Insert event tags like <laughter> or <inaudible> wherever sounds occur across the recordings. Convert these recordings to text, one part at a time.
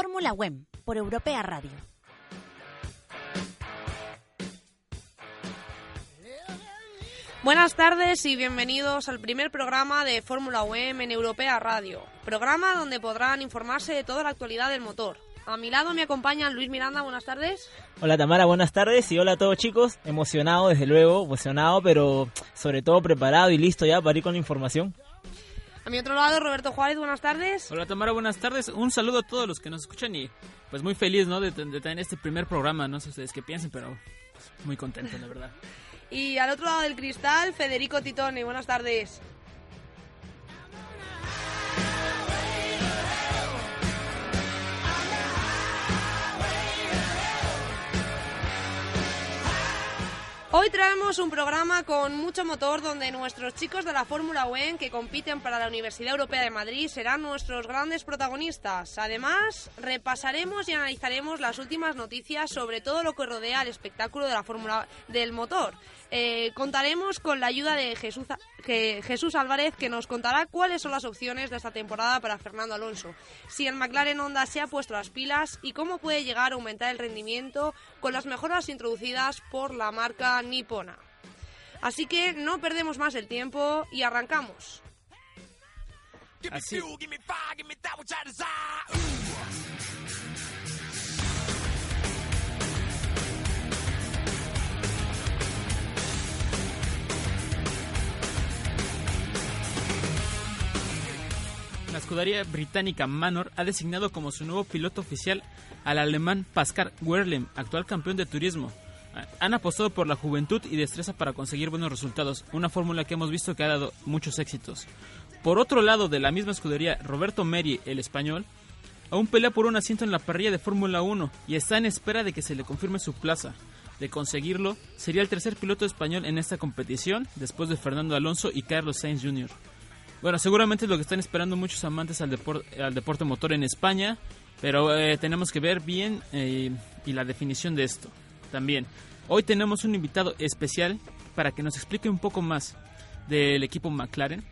Fórmula WEM por Europea Radio. Buenas tardes y bienvenidos al primer programa de Fórmula WEM en Europea Radio, programa donde podrán informarse de toda la actualidad del motor. A mi lado me acompaña Luis Miranda, buenas tardes. Hola Tamara, buenas tardes y hola a todos chicos. Emocionado desde luego, emocionado, pero sobre todo preparado y listo ya para ir con la información. A mi otro lado, Roberto Juárez, buenas tardes. Hola Tamara, buenas tardes. Un saludo a todos los que nos escuchan y pues muy feliz ¿no? de, tener este primer programa. No sé ustedes qué piensen, pero pues, muy contento, la verdad. <laughs> Y al otro lado del cristal, Federico Titoni. Buenas tardes. Hoy traemos un programa con mucho motor donde nuestros chicos de la Fórmula WEN que compiten para la Universidad Europea de Madrid serán nuestros grandes protagonistas. Además, repasaremos y analizaremos las últimas noticias sobre todo lo que rodea al espectáculo de la Fórmula del motor. Eh, contaremos con la ayuda de Jesús, Jesús Álvarez, que nos contará cuáles son las opciones de esta temporada para Fernando Alonso, si el McLaren Honda se ha puesto las pilas y cómo puede llegar a aumentar el rendimiento con las mejoras introducidas por la marca nipona. Así que no perdemos más el tiempo y arrancamos. La escudería británica Manor ha designado como su nuevo piloto oficial al alemán Pascal Wehrlein, actual campeón de turismo. Han apostado por la juventud y destreza para conseguir buenos resultados, una fórmula que hemos visto que ha dado muchos éxitos. Por otro lado, de la misma escudería, Roberto Meri, el español, aún pelea por un asiento en la parrilla de Fórmula 1 y está en espera de que se le confirme su plaza. De conseguirlo, sería el tercer piloto español en esta competición, después de Fernando Alonso y Carlos Sainz Jr. Bueno, seguramente es lo que están esperando muchos amantes al, al deporte motor en España, pero eh, tenemos que ver bien eh, y la definición de esto también. Hoy tenemos un invitado especial para que nos explique un poco más del equipo McLaren.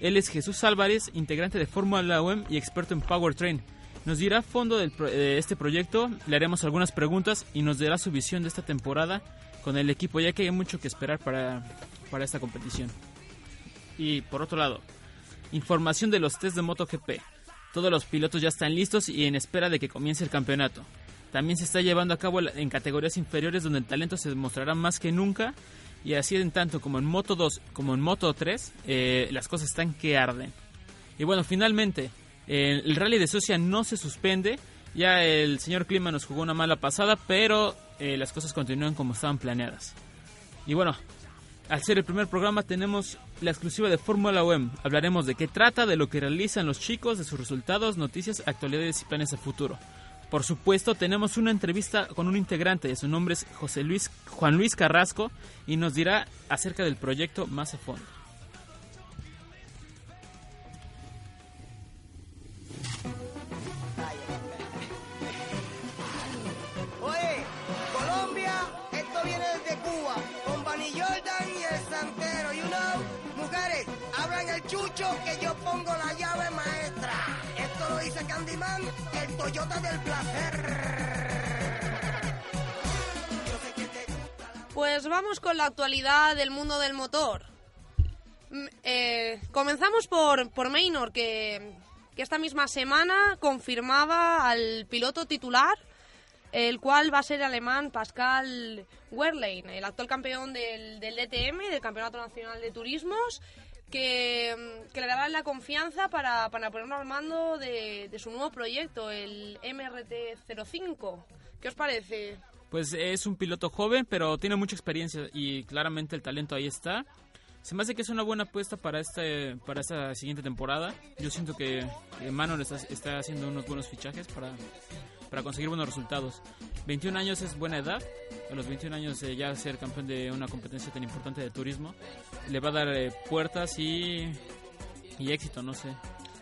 Él es Jesús Álvarez, integrante de Fórmula UEM y experto en Powertrain. Nos dirá a fondo de este proyecto, le haremos algunas preguntas y nos dará su visión de esta temporada con el equipo, ya que hay mucho que esperar para, para esta competición. Y por otro lado, Información de los test de MotoGP. Todos los pilotos ya están listos y en espera de que comience el campeonato. También se está llevando a cabo en categorías inferiores donde el talento se demostrará más que nunca. Y así en tanto como en Moto 2 como en Moto 3, eh, las cosas están que arden. Y bueno, finalmente, el rally de Suecia no se suspende. Ya el señor Clima nos jugó una mala pasada, pero eh, las cosas continúan como estaban planeadas. Y bueno, al ser el primer programa tenemos la exclusiva de Fórmula WEM. Hablaremos de qué trata, de lo que realizan los chicos, de sus resultados, noticias, actualidades y planes a futuro. Por supuesto, tenemos una entrevista con un integrante, su nombre es José Luis Juan Luis Carrasco y nos dirá acerca del proyecto más a fondo. Que yo pongo la llave maestra. Esto lo dice Candyman, el Toyota del placer. Pues vamos con la actualidad del mundo del motor. Mm, eh, comenzamos por, por Maynor, que, que esta misma semana confirmaba al piloto titular el cual va a ser alemán Pascal Wehrlein, el actual campeón del, del DTM, del Campeonato Nacional de Turismos, que, le darán la confianza para, para ponerlo al mando de, su nuevo proyecto, el MRT-05. ¿Qué os parece? Pues es un piloto joven, pero tiene mucha experiencia y claramente el talento ahí está. Se me hace que es una buena apuesta para este para esta siguiente temporada. Yo siento que, que Manuel está, está haciendo unos buenos fichajes para, para conseguir buenos resultados. 21 años es buena edad, a los 21 años ya ser campeón de una competencia tan importante de turismo le va a dar eh, puertas y, y éxito, no sé.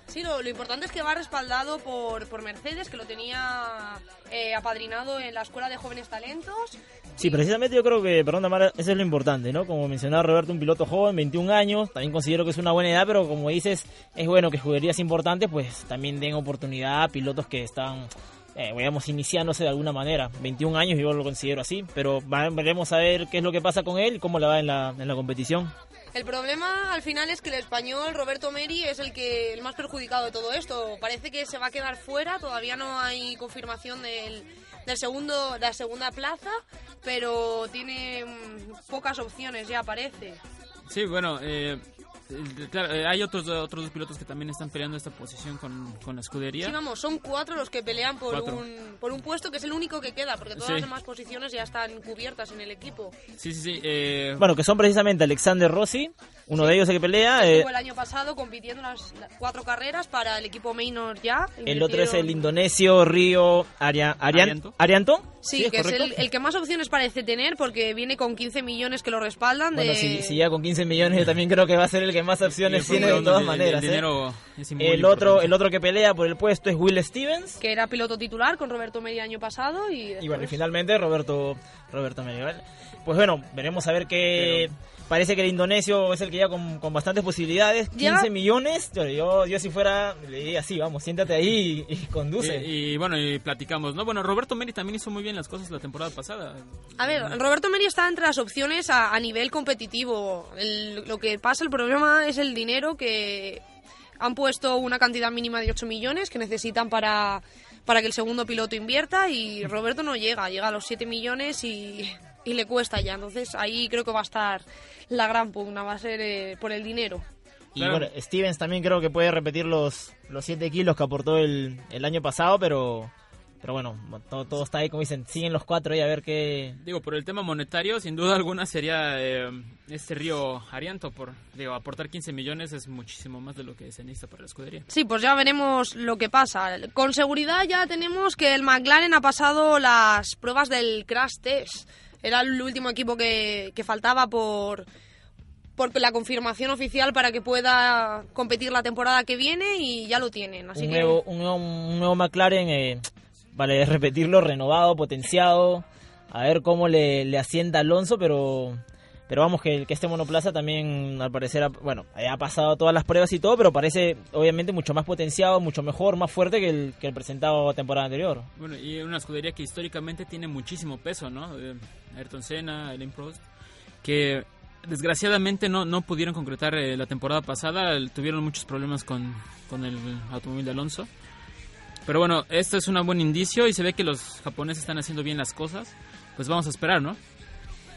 Sí, lo, importante es que va respaldado por, por Mercedes, que lo tenía eh, apadrinado en la Escuela de Jóvenes Talentos. Sí, precisamente yo creo que, perdón Tamara, eso es lo importante, ¿no? Como mencionaba Roberto, un piloto joven, 21 años, también considero que es una buena edad, pero como dices, es bueno que juguerías importantes, pues también den oportunidad a pilotos que están eh, digamos, iniciándose de alguna manera. 21 años yo lo considero así, pero veremos a ver qué es lo que pasa con él y cómo le va en la, en la competición. El problema al final es que el español Roberto Meri es el que el más perjudicado de todo esto. Parece que se va a quedar fuera, todavía no hay confirmación del, del segundo, de la segunda plaza, pero tiene mm, pocas opciones ya parece. Sí, bueno, eh, claro, eh, hay otros, otros dos pilotos que también están peleando esta posición con, con la escudería. Sí, vamos, son cuatro los que pelean por Cuatro. un, por un puesto que es el único que queda, porque todas Sí. las demás posiciones ya están cubiertas en el equipo. Sí, sí, sí. eh, Bueno, que son precisamente Alexander Rossi, uno de ellos el que pelea, eh, Estuvo el año pasado compitiendo las, las cuatro carreras para el equipo Maynard ya. el otro es el indonesio Río Aria- Arian- Arianto. Arianto. Sí, que es correcto? el, el que más opciones parece tener porque viene con 15 millones que lo respaldan. Bueno, de... si, si ya con 15 millones yo también creo que va a ser el que más opciones sí, tiene de todas el- el maneras. ¿eh? dinero es El otro, el otro que pelea por el puesto es Will Stevens. que era piloto titular con Roberto Media año pasado y, Y bueno, y finalmente Roberto Roberto Medieval. Pues bueno, veremos a ver qué... Parece que el indonesio es el que ya con, con bastantes posibilidades. 15 Llega- millones. Yo, yo, yo si fuera, le diría así, vamos, siéntate ahí y, y conduce. Y, y bueno, y platicamos, ¿no? Bueno, Roberto Meri también hizo muy bien las cosas la temporada pasada. A ver, Roberto Meri está entre las opciones a, a nivel competitivo. El- lo que pasa, el problema es el dinero que han puesto una cantidad mínima de 8 millones que necesitan para, para que el segundo piloto invierta y <laughs> Roberto no llega, llega a los 7 millones y, y le cuesta ya. Entonces ahí creo que va a estar la gran pugna, va a ser eh, por el dinero. Y Claro. bueno, Stevens también creo que puede repetir los, los 7 kilos que aportó el, el año pasado, pero, pero bueno, todo, todo está ahí, como dicen, siguen los cuatro y a ver qué... Digo, por el tema monetario, sin duda alguna sería eh, este río Arianto. Por, digo, aportar 15 millones es muchísimo más de lo que se necesita para la escudería. Sí, pues ya veremos lo que pasa. Con seguridad ya tenemos que el McLaren ha pasado las pruebas del crash test. Era el último equipo que, que faltaba por, por la confirmación oficial para que pueda competir la temporada que viene y ya lo tienen. Así un, que nuevo, un, nuevo, un nuevo McLaren, eh, vale repetirlo, renovado, potenciado, a ver cómo le, le asienta Alonso, pero pero vamos que, que este monoplaza también al parecer, ha, bueno, ha pasado todas las pruebas y todo, pero parece obviamente mucho más potenciado, mucho mejor, más fuerte que el, que el presentado temporada anterior. Bueno, y una escudería que históricamente tiene muchísimo peso, ¿no? Eh, Ayrton Senna, Alain Prost, que desgraciadamente no, no pudieron concretar eh, la temporada pasada, tuvieron muchos problemas con, con el automóvil de Alonso. Pero bueno, esto es un buen indicio y se ve que los japoneses están haciendo bien las cosas. Pues vamos a esperar, ¿no?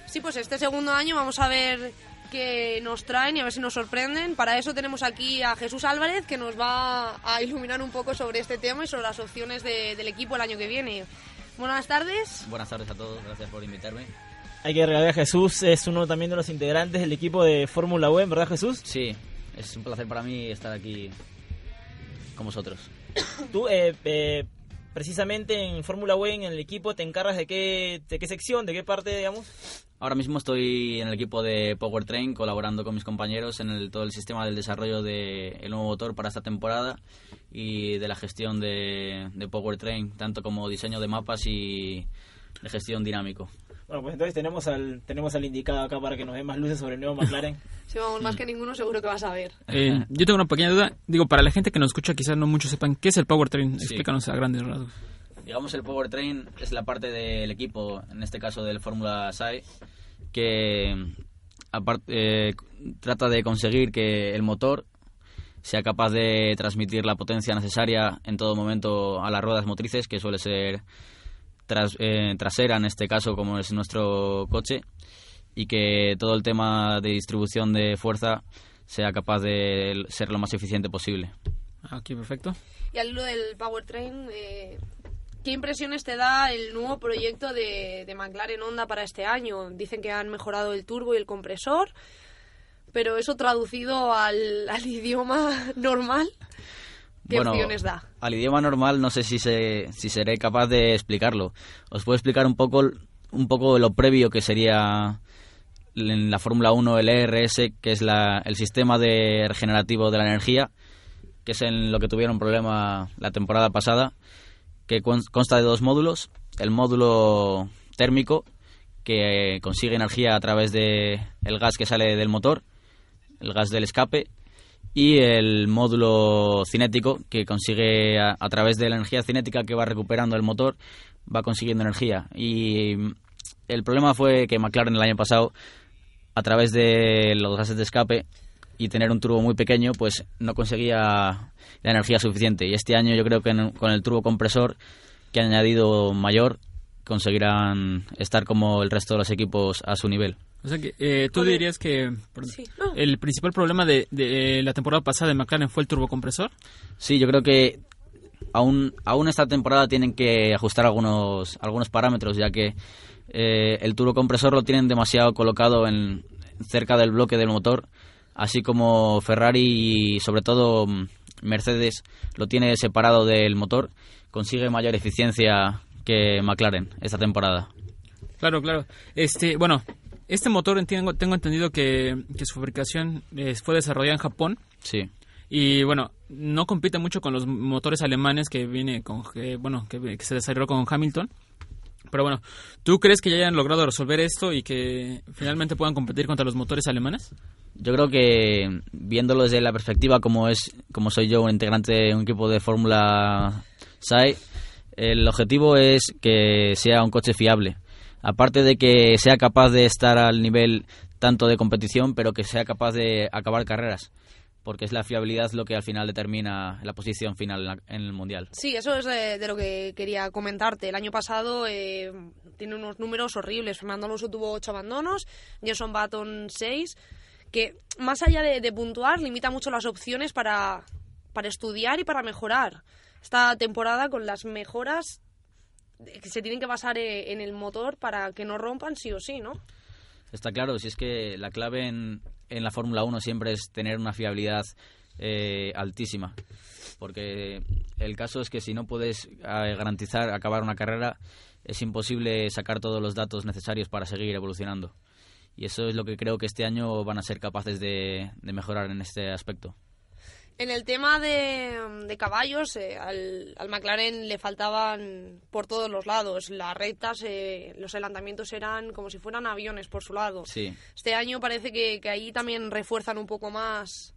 Sí, pues este segundo año vamos a ver qué nos traen y a ver si nos sorprenden. Para eso tenemos aquí a Jesús Álvarez que nos va a iluminar un poco sobre este tema y sobre las opciones de- del equipo el año que viene. Buenas tardes. Buenas tardes a todos, gracias por invitarme. Hay que regalar a Jesús, es uno también de los integrantes del equipo de Fórmula E, ¿verdad Jesús? Sí, es un placer para mí estar aquí con vosotros. Tú, eh, eh, precisamente en Fórmula E, en el equipo, ¿te encargas de qué, de qué sección, de qué parte, digamos? Ahora mismo estoy en el equipo de Powertrain colaborando con mis compañeros en el, todo el sistema del desarrollo del nuevo motor para esta temporada y de la gestión de, de Powertrain, tanto como diseño de mapas y de gestión dinámico. Bueno, pues entonces tenemos al, tenemos al indicado acá para que nos dé más luces sobre el nuevo McLaren. <laughs> Si vamos más que ninguno, seguro que vas a ver. Eh, yo tengo una pequeña duda. Digo, para la gente que nos escucha, quizás no muchos sepan qué es el Powertrain. Sí. Explícanos a grandes rasgos. Digamos el Powertrain es la parte del equipo, en este caso del Fórmula SAE, que aparte, eh, trata de conseguir que el motor sea capaz de transmitir la potencia necesaria en todo momento a las ruedas motrices, que suele ser tras- eh, trasera en este caso, como es nuestro coche, y que todo el tema de distribución de fuerza sea capaz de ser lo más eficiente posible. Aquí, perfecto. Y al hilo del Powertrain, eh, ¿qué impresiones te da el nuevo proyecto de, de McLaren Honda para este año? Dicen que han mejorado el turbo y el compresor, pero eso traducido al, <laughs> al idioma normal, ¿qué Bueno, opciones da? Al idioma normal no sé si, se, si seré capaz de explicarlo. Os puedo explicar un poco, un poco lo previo que sería en la Fórmula 1 el ERS, que es la, el sistema de regenerativo de la energía, que es en lo que tuvieron problema la temporada pasada, que con- consta de dos módulos. El módulo térmico, que consigue energía a través de el gas que sale del motor, el gas del escape, y el módulo cinético que consigue a, través de la energía cinética que va recuperando el motor va consiguiendo energía. Y el problema fue que McLaren el año pasado a través de los gases de escape y tener un turbo muy pequeño pues no conseguía la energía suficiente. Y este año yo creo que con el turbo compresor que han añadido mayor conseguirán estar como el resto de los equipos a su nivel O sea que eh, tú dirías que perdón, Sí, no. el principal problema de, de la temporada pasada de McLaren fue el turbocompresor. Sí, yo creo que aún, aún esta temporada tienen que ajustar algunos, algunos parámetros, ya que eh, el turbocompresor lo tienen demasiado colocado en, cerca del bloque del motor, así como Ferrari y sobre todo Mercedes lo tiene separado del motor, consigue mayor eficiencia que McLaren esta temporada. Claro, claro. Este, bueno, este motor entiendo, tengo entendido que, que su fabricación eh, fue desarrollada en Japón Sí. y bueno, no compite mucho con los motores alemanes que viene con, bueno, que, que se desarrolló con Hamilton. Pero bueno, ¿tú crees que ya hayan logrado resolver esto y que finalmente puedan competir contra los motores alemanes? Yo creo que viéndolo desde la perspectiva como es como soy yo un integrante de un equipo de Fórmula SAE, el objetivo es que sea un coche fiable. Aparte de que sea capaz de estar al nivel tanto de competición, pero que sea capaz de acabar carreras, porque es la fiabilidad lo que al final determina la posición final en, el mundial. Sí, eso es de, de lo que quería comentarte. El año pasado eh, tiene unos números horribles. Fernando Alonso tuvo 8 abandonos, Jenson Button 6, que más allá de, de puntuar, limita mucho las opciones para, para estudiar y para mejorar. Esta temporada con las mejoras eh, se tienen que basar eh, en el motor para que no rompan sí o sí, ¿no? Está claro, si es que la clave en, en la Fórmula 1 siempre es tener una fiabilidad eh, altísima. Porque el caso es que si no puedes eh, garantizar acabar una carrera, es imposible sacar todos los datos necesarios para seguir evolucionando. Y eso es lo que creo que este año van a ser capaces de, de mejorar en este aspecto. En el tema de, de caballos, eh, al, al McLaren le faltaban por todos los lados. Las rectas, eh, los adelantamientos eran como si fueran aviones por su lado. Sí, Este año parece que, que ahí también refuerzan un poco más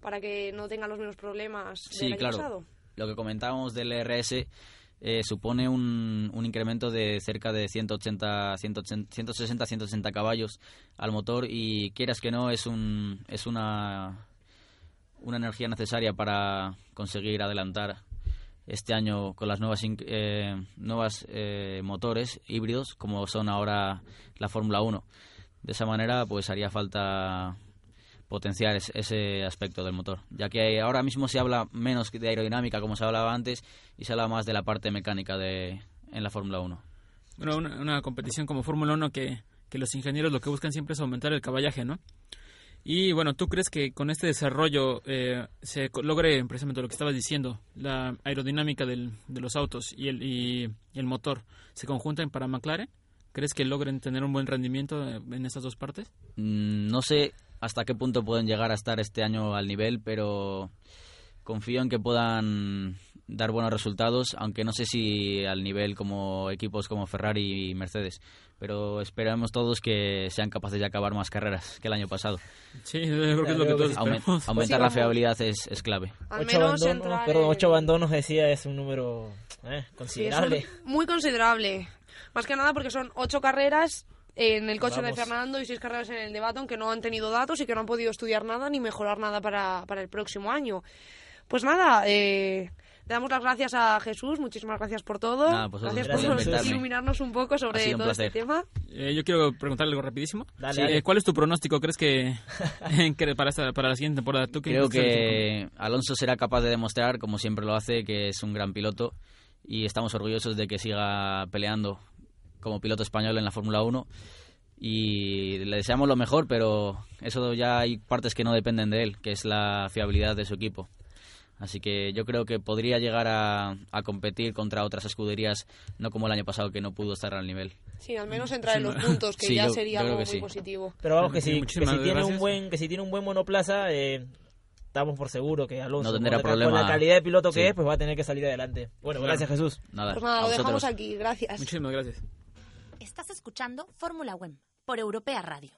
para que no tengan los mismos problemas del sí, año claro. pasado. Lo que comentábamos del RS eh, supone un, un incremento de cerca de 180, 180, 160, 160 caballos al motor y quieras que no es un es una una energía necesaria para conseguir adelantar este año con las nuevas eh, nuevas eh, motores híbridos como son ahora la Fórmula 1. De esa manera pues haría falta potenciar es- ese aspecto del motor, ya que ahora mismo se habla menos de aerodinámica como se hablaba antes y se habla más de la parte mecánica de en la Fórmula 1. Bueno, una, una competición como Fórmula 1 que, que los ingenieros lo que buscan siempre es aumentar el caballaje, ¿no? Y bueno, ¿tú crees que con este desarrollo eh, se logre precisamente lo que estabas diciendo, la aerodinámica del- de los autos y el, y el motor se conjuntan para McLaren? ¿Crees que logren tener un buen rendimiento eh, en estas dos partes? Mm, No sé hasta qué punto pueden llegar a estar este año al nivel, pero confío en que puedan dar buenos resultados, aunque no sé si al nivel como equipos como Ferrari y Mercedes. Pero esperamos todos que sean capaces de acabar más carreras que el año pasado. Sí, yo creo que es lo que todos esperamos. aumentar Sí, la vamos. fiabilidad es, es clave. Al ocho menos abandonos, entrar perdón, ocho abandonos decía es un número eh, Sí, es considerable. un- muy considerable. Más que nada porque son ocho carreras en el coche de. Fernando y seis carreras en el de Baton que no han tenido datos y que no han podido estudiar nada ni mejorar nada para, para el próximo año. Pues nada, eh, le damos las gracias a Jesús, muchísimas gracias por todo. Nada, pues gracias por iluminarnos un poco sobre un todo este placer. tema. Eh, yo quiero preguntarle algo rapidísimo. Dale, Sí, dale. eh, ¿Cuál es tu pronóstico? ¿Crees que, <laughs> que para, esta, para la siguiente temporada? ¿Tú Creo que Alonso será capaz de demostrar, como siempre lo hace, que es un gran piloto y estamos orgullosos de que siga peleando como piloto español en la Fórmula 1 y le deseamos lo mejor, pero eso ya hay partes que no dependen de él, que es la fiabilidad de su equipo. Así que yo creo que podría llegar a, a competir contra otras escuderías, no como el año pasado que no pudo estar al nivel. Sí, al menos entrar en los <laughs> puntos, que Sí, ya yo- sería yo algo muy sí. positivo. Pero vamos que Sí, si, que si tiene un buen que si tiene un buen monoplaza eh, damos por seguro que Alonso No tendrá con, la- problema. con la calidad de piloto que Sí. es pues va a tener que salir adelante. Bueno, Claro. gracias Jesús. Nada, Pues nada, lo dejamos aquí, gracias. Muchísimas gracias. Estás escuchando Fórmula Web por Europea Radio.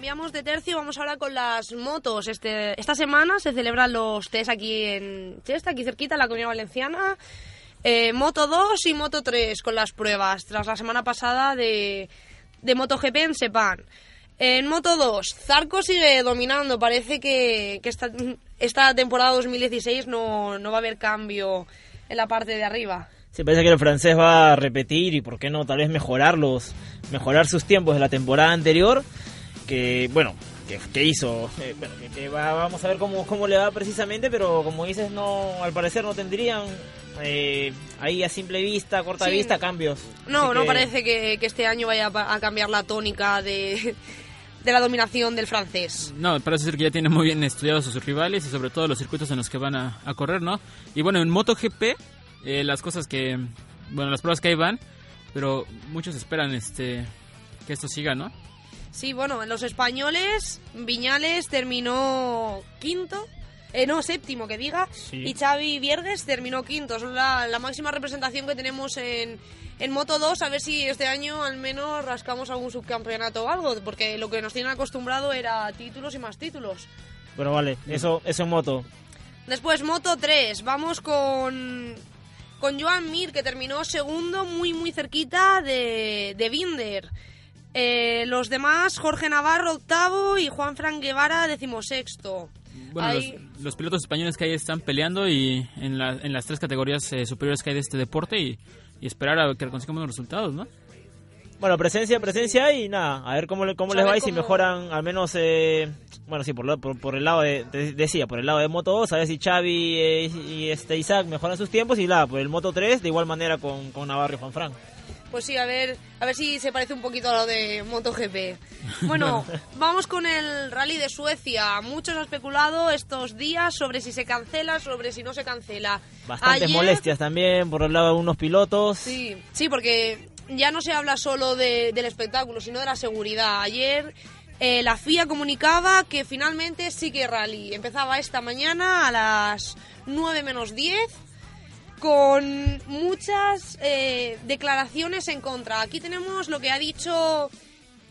Cambiamos de tercio, vamos ahora con las motos. Este, esta semana se celebran los test aquí en Chesta, aquí cerquita, en la Comunidad Valenciana. Eh, Moto 2 y Moto 3 con las pruebas, tras la semana pasada de, de MotoGP en Sepang. En Moto 2, Zarco sigue dominando. Parece que, que esta, esta temporada 2016 no, no va a haber cambio en la parte de arriba. Sí, parece que el francés va a repetir y por qué no, tal vez mejorarlos, mejorar sus tiempos de la temporada anterior, que bueno, que, que hizo, eh, bueno, que, que va- vamos a ver cómo, cómo le va precisamente, pero como dices, no, al parecer no tendrían eh, ahí a simple vista, a corta Sí. vista, cambios. No, Así no que- parece que, que este año vaya a cambiar la tónica de, de la dominación del francés. No, parece ser que ya tiene muy bien estudiados a sus rivales y sobre todo los circuitos en los que van a, a correr, ¿no? Y bueno, en MotoGP, eh, las cosas que, bueno, las pruebas que ahí van, pero muchos esperan este que esto siga, ¿no? Sí, bueno, en los españoles, Viñales terminó quinto, eh, no, séptimo que diga, Sí. y Xavi Viergues terminó quinto. Es la, la máxima representación que tenemos en, en Moto 2, a ver si este año al menos rascamos algún subcampeonato o algo, porque lo que nos tienen acostumbrado era títulos y más títulos. Bueno, vale, eso, eso en moto. Después Moto 3, vamos con, con Joan Mir, que terminó segundo, muy muy cerquita de, de Binder. Eh, los demás, Jorge Navarro octavo y Juan Fran Guevara decimosexto. Bueno, Ahí- los, los pilotos españoles que ahí están peleando y en, la- en las tres categorías eh, superiores que hay de este deporte y, y esperar a que consigan buenos resultados, ¿no? Bueno, presencia, presencia y nada, a ver cómo, le- cómo les va y si mejoran al menos, eh, bueno, sí, por, lo- por, por el lado de, de- decía, por el lado de Moto 2, a ver si Xavi eh, y este Isaac mejoran sus tiempos y nada, por el Moto 3 de igual manera con, con Navarro y Juan Fran. Pues sí, a ver, a ver si se parece un poquito a lo de MotoGP. Bueno, <laughs> vamos con el Rally de Suecia. Muchos han especulado estos días sobre si se cancela, sobre si no se cancela. Bastantes Ayer- molestias también por el lado de unos pilotos. Sí, sí, porque ya no se habla solo de- del espectáculo, sino de la seguridad. Ayer eh, la FIA comunicaba que finalmente sí que rally. Empezaba esta mañana a las 9 menos 10 con muchas eh, declaraciones en contra. Aquí tenemos lo que ha dicho,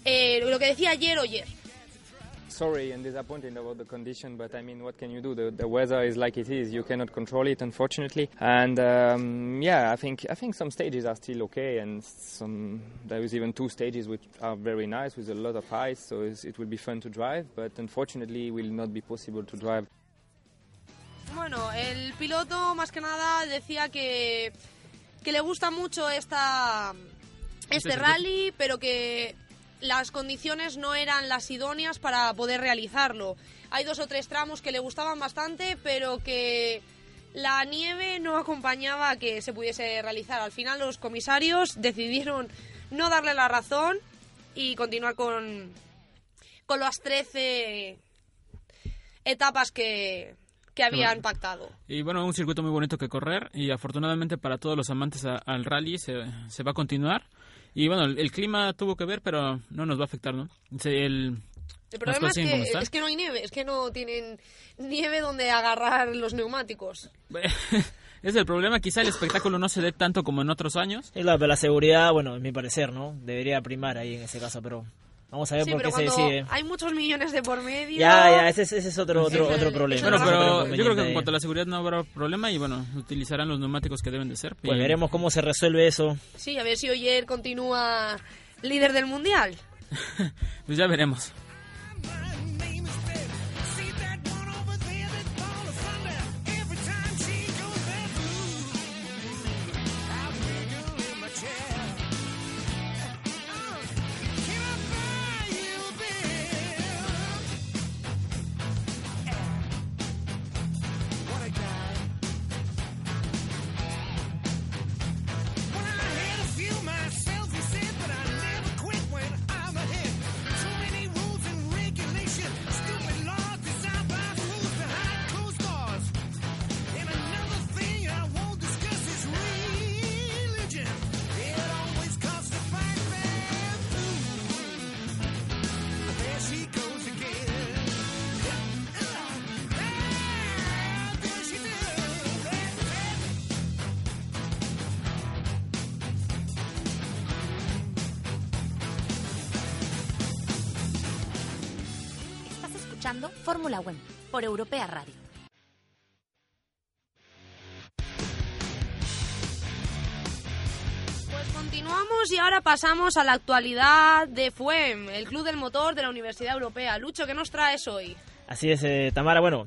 eh, lo que decía ayer Oyer. sorry and disappointed about the condition, but I mean, what can you do? The, the weather is like it is. You cannot control it, unfortunately. And um, yeah, I think I think some stages are still okay, and some there is even two stages which are very nice with a lot of ice, so it will be fun to drive. But unfortunately, it will not be possible to drive Bueno, el piloto más que nada decía que, que le gusta mucho esta, este Este rally, pero que las condiciones no eran las idóneas para poder realizarlo. Hay dos o tres tramos que le gustaban bastante, pero que la nieve no acompañaba a que se pudiese realizar. Al final los comisarios <laughs> decidieron no darle la razón y continuar con, con las 13 etapas que, que habían pactado. Y bueno, un circuito muy bonito que correr y afortunadamente para todos los amantes a- al rally se, se va a continuar. Y bueno, el, el clima tuvo que ver, pero no nos va a afectar, ¿no? Se- el- El problema es que, es que no hay nieve, es que no tienen nieve donde agarrar los neumáticos. <laughs> es el problema, quizá el espectáculo no se dé tanto como en otros años. Y la, la seguridad, bueno, en mi parecer, ¿no? Debería primar ahí en ese caso, pero vamos a ver Sí, por qué se decide. hay muchos millones de por medio... Ya, ya, ese, es- ese es otro, otro, otro el- problema. Bueno, pero yo creo que en cuanto a la seguridad no habrá problema y bueno, utilizarán los neumáticos que deben de ser. Pues Y- veremos cómo se resuelve eso. Sí, a ver si Oyer continúa líder del mundial. <laughs> Pues ya veremos. Fórmula WEM por Europea Radio. Pues continuamos y ahora pasamos a la actualidad de FUEM, el Club del Motor de la Universidad Europea. Lucho, ¿qué nos traes hoy? Así es, eh, Tamara. Bueno,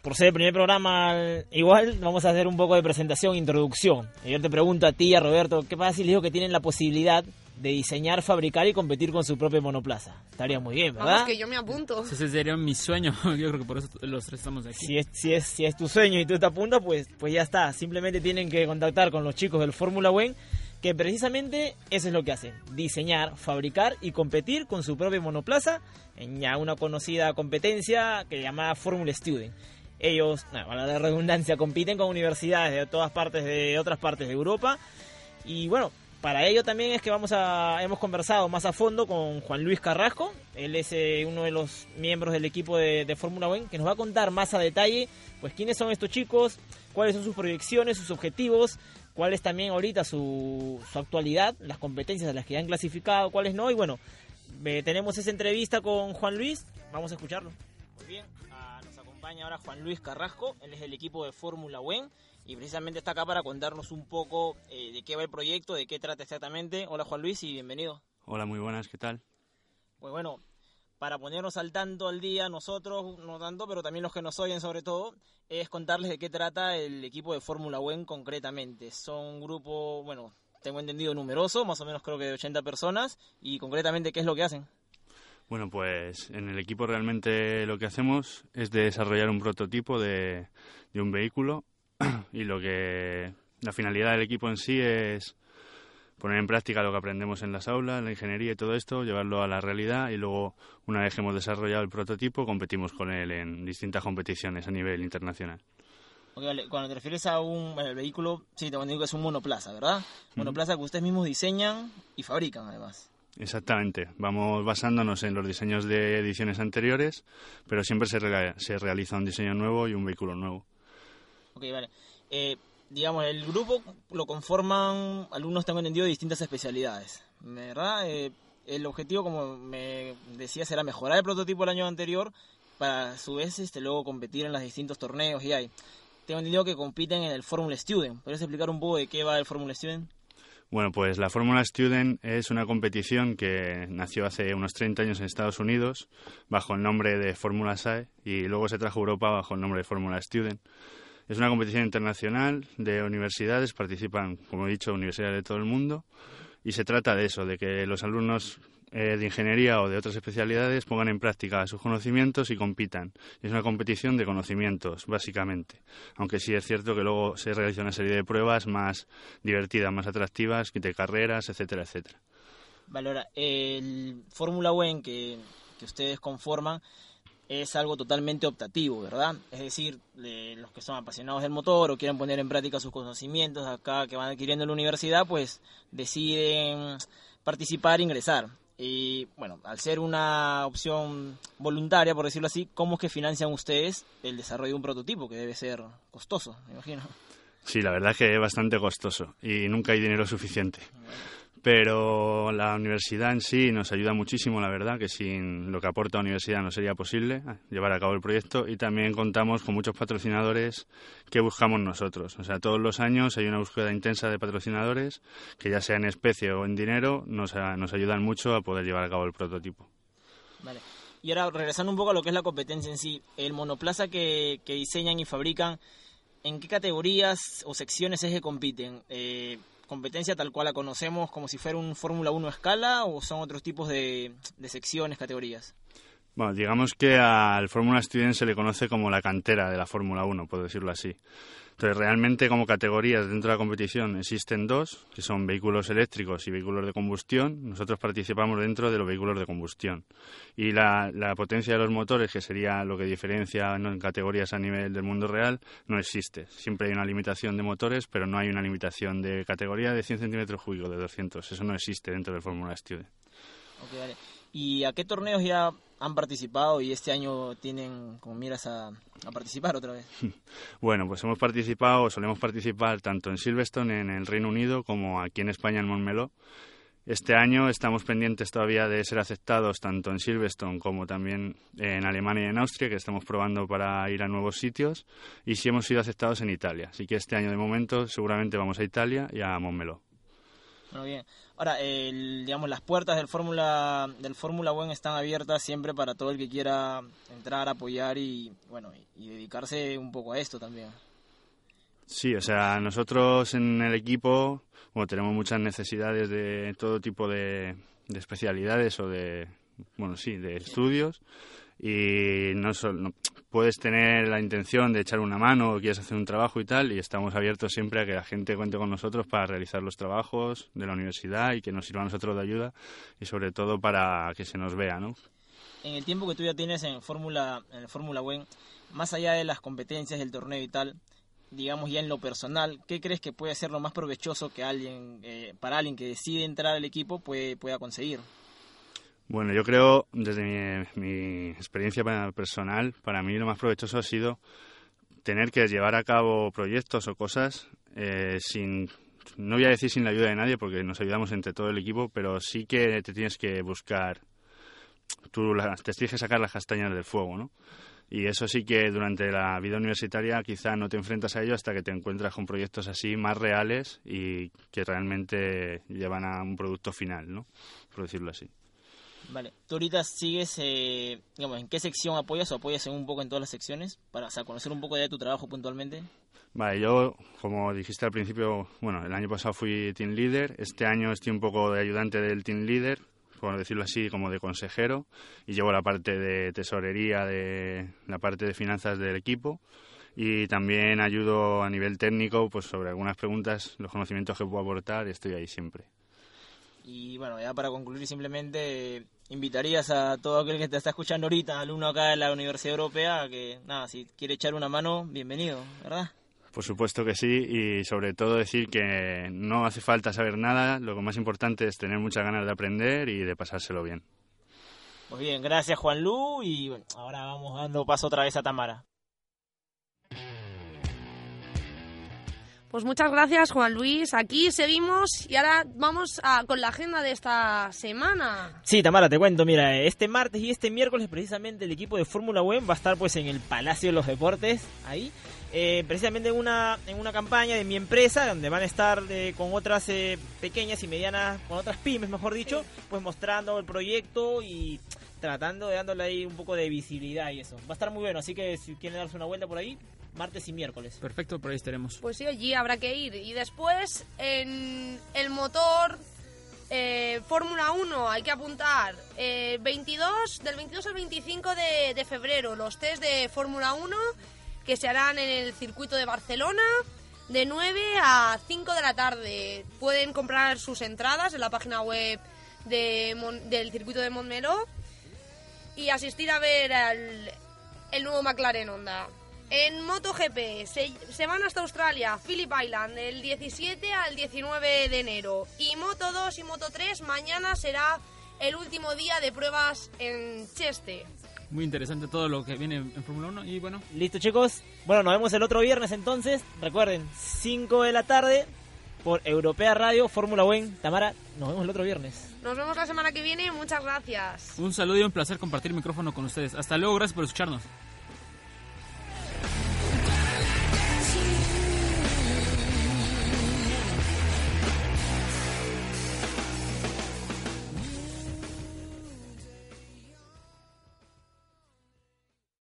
por ser el primer programa, igual vamos a hacer un poco de presentación, introducción. Y yo te pregunto a ti y a Roberto, ¿qué pasa si les digo que tienen la posibilidad de diseñar, fabricar y competir con su propia monoplaza? Estaría muy bien, ¿verdad? Vamos, que yo me apunto. Ese sería mi sueño. <laughs> Yo creo que por eso los tres estamos aquí. Si es, si, es, si es tu sueño y tú te apuntas, pues, pues ya está. Simplemente tienen que contactar con los chicos del Fórmula One, que precisamente eso es lo que hacen. Diseñar, fabricar y competir con su propia monoplaza en ya una conocida competencia que se llama Fórmula Student. Ellos, para la redundancia, compiten con universidades de todas partes de otras partes de Europa. Y bueno, para ello también es que vamos a hemos conversado más a fondo con Juan Luis Carrasco. Él es eh, uno de los miembros del equipo de, Fórmula One que nos va a contar más a detalle, pues quiénes son estos chicos, cuáles son sus proyecciones, sus objetivos, cuál es también ahorita su, su actualidad, las competencias a las que han clasificado, cuáles no. Y bueno, eh, tenemos esa entrevista con Juan Luis. Vamos a escucharlo. Muy bien, ah, nos acompaña ahora Juan Luis Carrasco. Él es del equipo de Fórmula One y precisamente está acá para contarnos un poco eh, de qué va el proyecto, de qué trata exactamente. Hola Juan Luis y bienvenido. Hola, muy buenas, ¿qué tal? Pues bueno, para ponernos al tanto al día nosotros, no tanto, pero también los que nos oyen sobre todo, es contarles de qué trata el equipo de Fórmula One concretamente. Son un grupo, bueno, tengo entendido numeroso, más o menos creo que de 80 personas, y concretamente qué es lo que hacen. Bueno, pues en el equipo realmente lo que hacemos es desarrollar un prototipo de, de un vehículo <clears throat> y lo que la finalidad del equipo en sí es poner en práctica lo que aprendemos en las aulas, la ingeniería y todo esto, llevarlo a la realidad y luego, una vez que hemos desarrollado el prototipo, competimos con él en distintas competiciones a nivel internacional. Ok, vale, Cuando te refieres a un bueno, el vehículo, sí, te digo que es un monoplaza, ¿verdad? Monoplaza que ustedes mismos diseñan y fabrican además. Exactamente, vamos basándonos en los diseños de ediciones anteriores, pero siempre se, rea- se realiza un diseño nuevo y un vehículo nuevo. Ok, vale. Eh, digamos, el grupo lo conforman alumnos, tengo entendido, de distintas especialidades, ¿verdad? Eh, el objetivo, como me decías, era mejorar el prototipo del año anterior para a su vez este, luego competir en los distintos torneos y hay. Tengo entendido que compiten en el Fórmula Student. ¿Puedes explicar un poco de qué va el Fórmula Student? Bueno, pues la Fórmula Student es una competición que nació hace unos 30 años en Estados Unidos bajo el nombre de Fórmula SAE y luego se trajo a Europa bajo el nombre de Fórmula Student. Es una competición internacional de universidades, participan, como he dicho, universidades de todo el mundo y se trata de eso, de que los alumnos eh, de ingeniería o de otras especialidades pongan en práctica sus conocimientos y compitan. Es una competición de conocimientos, básicamente. Aunque sí es cierto que luego se realiza una serie de pruebas más divertidas, más atractivas, de carreras, etcétera, etcétera. Vale, ahora, el Fórmula One que, que ustedes conforman es algo totalmente optativo, ¿verdad? Es decir, de los que son apasionados del motor o quieren poner en práctica sus conocimientos acá que van adquiriendo en la universidad, pues deciden participar e ingresar. Y bueno, al ser una opción voluntaria, por decirlo así, ¿cómo es que financian ustedes el desarrollo de un prototipo que debe ser costoso, me imagino? Sí, la verdad es que es bastante costoso y nunca hay dinero suficiente. Pero la universidad en sí nos ayuda muchísimo, la verdad, que sin lo que aporta la universidad no sería posible eh, llevar a cabo el proyecto y también contamos con muchos patrocinadores que buscamos nosotros. O sea, todos los años hay una búsqueda intensa de patrocinadores que ya sea en especie o en dinero nos, a- nos ayudan mucho a poder llevar a cabo el prototipo. Vale. Y ahora, regresando un poco a lo que es la competencia en sí, el monoplaza que, que diseñan y fabrican, ¿en qué categorías o secciones es que compiten? Eh, ¿Competencia tal cual la conocemos como si fuera un Fórmula 1 a escala o son otros tipos de, de secciones, categorías? Bueno, digamos que al Fórmula Student se le conoce como la cantera de la Fórmula 1, por decirlo así. Entonces, realmente como categorías dentro de la competición existen dos, que son vehículos eléctricos y vehículos de combustión. Nosotros participamos dentro de los vehículos de combustión. Y la, potencia de los motores, que sería lo que diferencia en categorías a nivel del mundo real, no existe. Siempre hay una limitación de motores, pero no hay una limitación de categoría de 100 centímetros cúbicos, de 200. Eso no existe dentro del Fórmula Student. Ok, vale. ¿Y a qué torneos ya han participado y este año tienen como miras a, a participar otra vez? <laughs> Bueno, pues hemos participado, solemos participar tanto en Silverstone, en el Reino Unido, como aquí en España, en Montmeló. Este año estamos pendientes todavía de ser aceptados tanto en Silverstone como también en Alemania y en Austria, que estamos probando para ir a nuevos sitios, y sí hemos sido aceptados en Italia. Así que este año de momento seguramente vamos a Italia y a Montmeló. Bueno, bien. Ahora, el- digamos, las puertas del Fórmula del Fórmula One están abiertas siempre para todo el que quiera entrar, apoyar y, bueno, y, dedicarse un poco a esto también. Sí, o sea, nosotros en el equipo bueno, tenemos muchas necesidades de todo tipo de, de especialidades o de, bueno, sí, de estudios y no solo puedes tener la intención de echar una mano o quieres hacer un trabajo y tal y estamos abiertos siempre a que la gente cuente con nosotros para realizar los trabajos de la universidad y que nos sirva a nosotros de ayuda y sobre todo para que se nos vea, ¿no? En el tiempo que tú ya tienes en Fórmula en Fórmula más allá de las competencias del torneo y tal, digamos ya en lo personal, ¿qué crees que puede ser lo más provechoso que alguien eh, para alguien que decide entrar al equipo puede pueda conseguir? Bueno, yo creo, desde mi, experiencia personal, para mí lo más provechoso ha sido tener que llevar a cabo proyectos o cosas eh, sin, no voy a decir sin la ayuda de nadie, porque nos ayudamos entre todo el equipo, pero sí que te tienes que buscar, tú las- te tienes que sacar las castañas del fuego, ¿no? Y eso sí que durante la vida universitaria quizá no te enfrentas a ello hasta que te encuentras con proyectos así más reales y que realmente llevan a un producto final, ¿no? Por decirlo así. Vale, tú ahorita sigues, eh, digamos, ¿en qué sección apoyas o apoyas un poco en todas las secciones para o sea, conocer un poco de tu trabajo puntualmente? Vale, yo, como dijiste al principio, bueno, el año pasado fui team leader, este año estoy un poco de ayudante del team leader, por decirlo así, como de consejero, y llevo la parte de tesorería, de la parte de finanzas del equipo, y también ayudo a nivel técnico, pues sobre algunas preguntas, los conocimientos que puedo aportar, estoy ahí siempre. Y bueno, ya para concluir simplemente invitarías a todo aquel que te está escuchando ahorita, alumno acá de la Universidad Europea, que nada, si quiere echar una mano, bienvenido, ¿verdad? Por supuesto que sí, y sobre todo decir que no hace falta saber nada, lo que más importante es tener muchas ganas de aprender y de pasárselo bien. Pues bien, gracias Juan Lu y bueno, ahora vamos dando paso otra vez a Tamara. Pues muchas gracias, Juan Luis. Aquí seguimos y ahora vamos a, con la agenda de esta semana. Sí, Tamara, te cuento, mira, este martes y este miércoles precisamente el equipo de Fórmula One va a estar pues en el Palacio de los Deportes, ahí, eh, precisamente en una, en una campaña de mi empresa, donde van a estar eh, con otras eh, pequeñas y medianas, con otras pymes, mejor dicho, pues mostrando el proyecto y tratando de dándole ahí un poco de visibilidad y eso. Va a estar muy bueno, así que si quieren darse una vuelta por ahí, martes y miércoles. Perfecto, por ahí estaremos. Pues sí, allí habrá que ir. Y después, en el motor eh, Fórmula 1, hay que apuntar eh, 22, del 22 al 25 de, de febrero, los test de Fórmula 1 que se harán en el circuito de Barcelona de 9 a 5 de la tarde. Pueden comprar sus entradas en la página web de Mon- del circuito de Montmeló y asistir a ver al, el nuevo McLaren Honda. En MotoGP se, se van hasta Australia, Phillip Island, del 17 al 19 de enero. Y Moto 2 y Moto 3 mañana será el último día de pruebas en Cheste. Muy interesante todo lo que viene en Fórmula 1 y bueno, Listo chicos, bueno, nos vemos el otro viernes entonces, recuerden, 5 de la tarde por Europea Radio, Fórmula One, Tamara, nos vemos el otro viernes. Nos vemos la semana que viene, muchas gracias. un saludo y un placer compartir micrófono con ustedes. Hasta luego, gracias por escucharnos.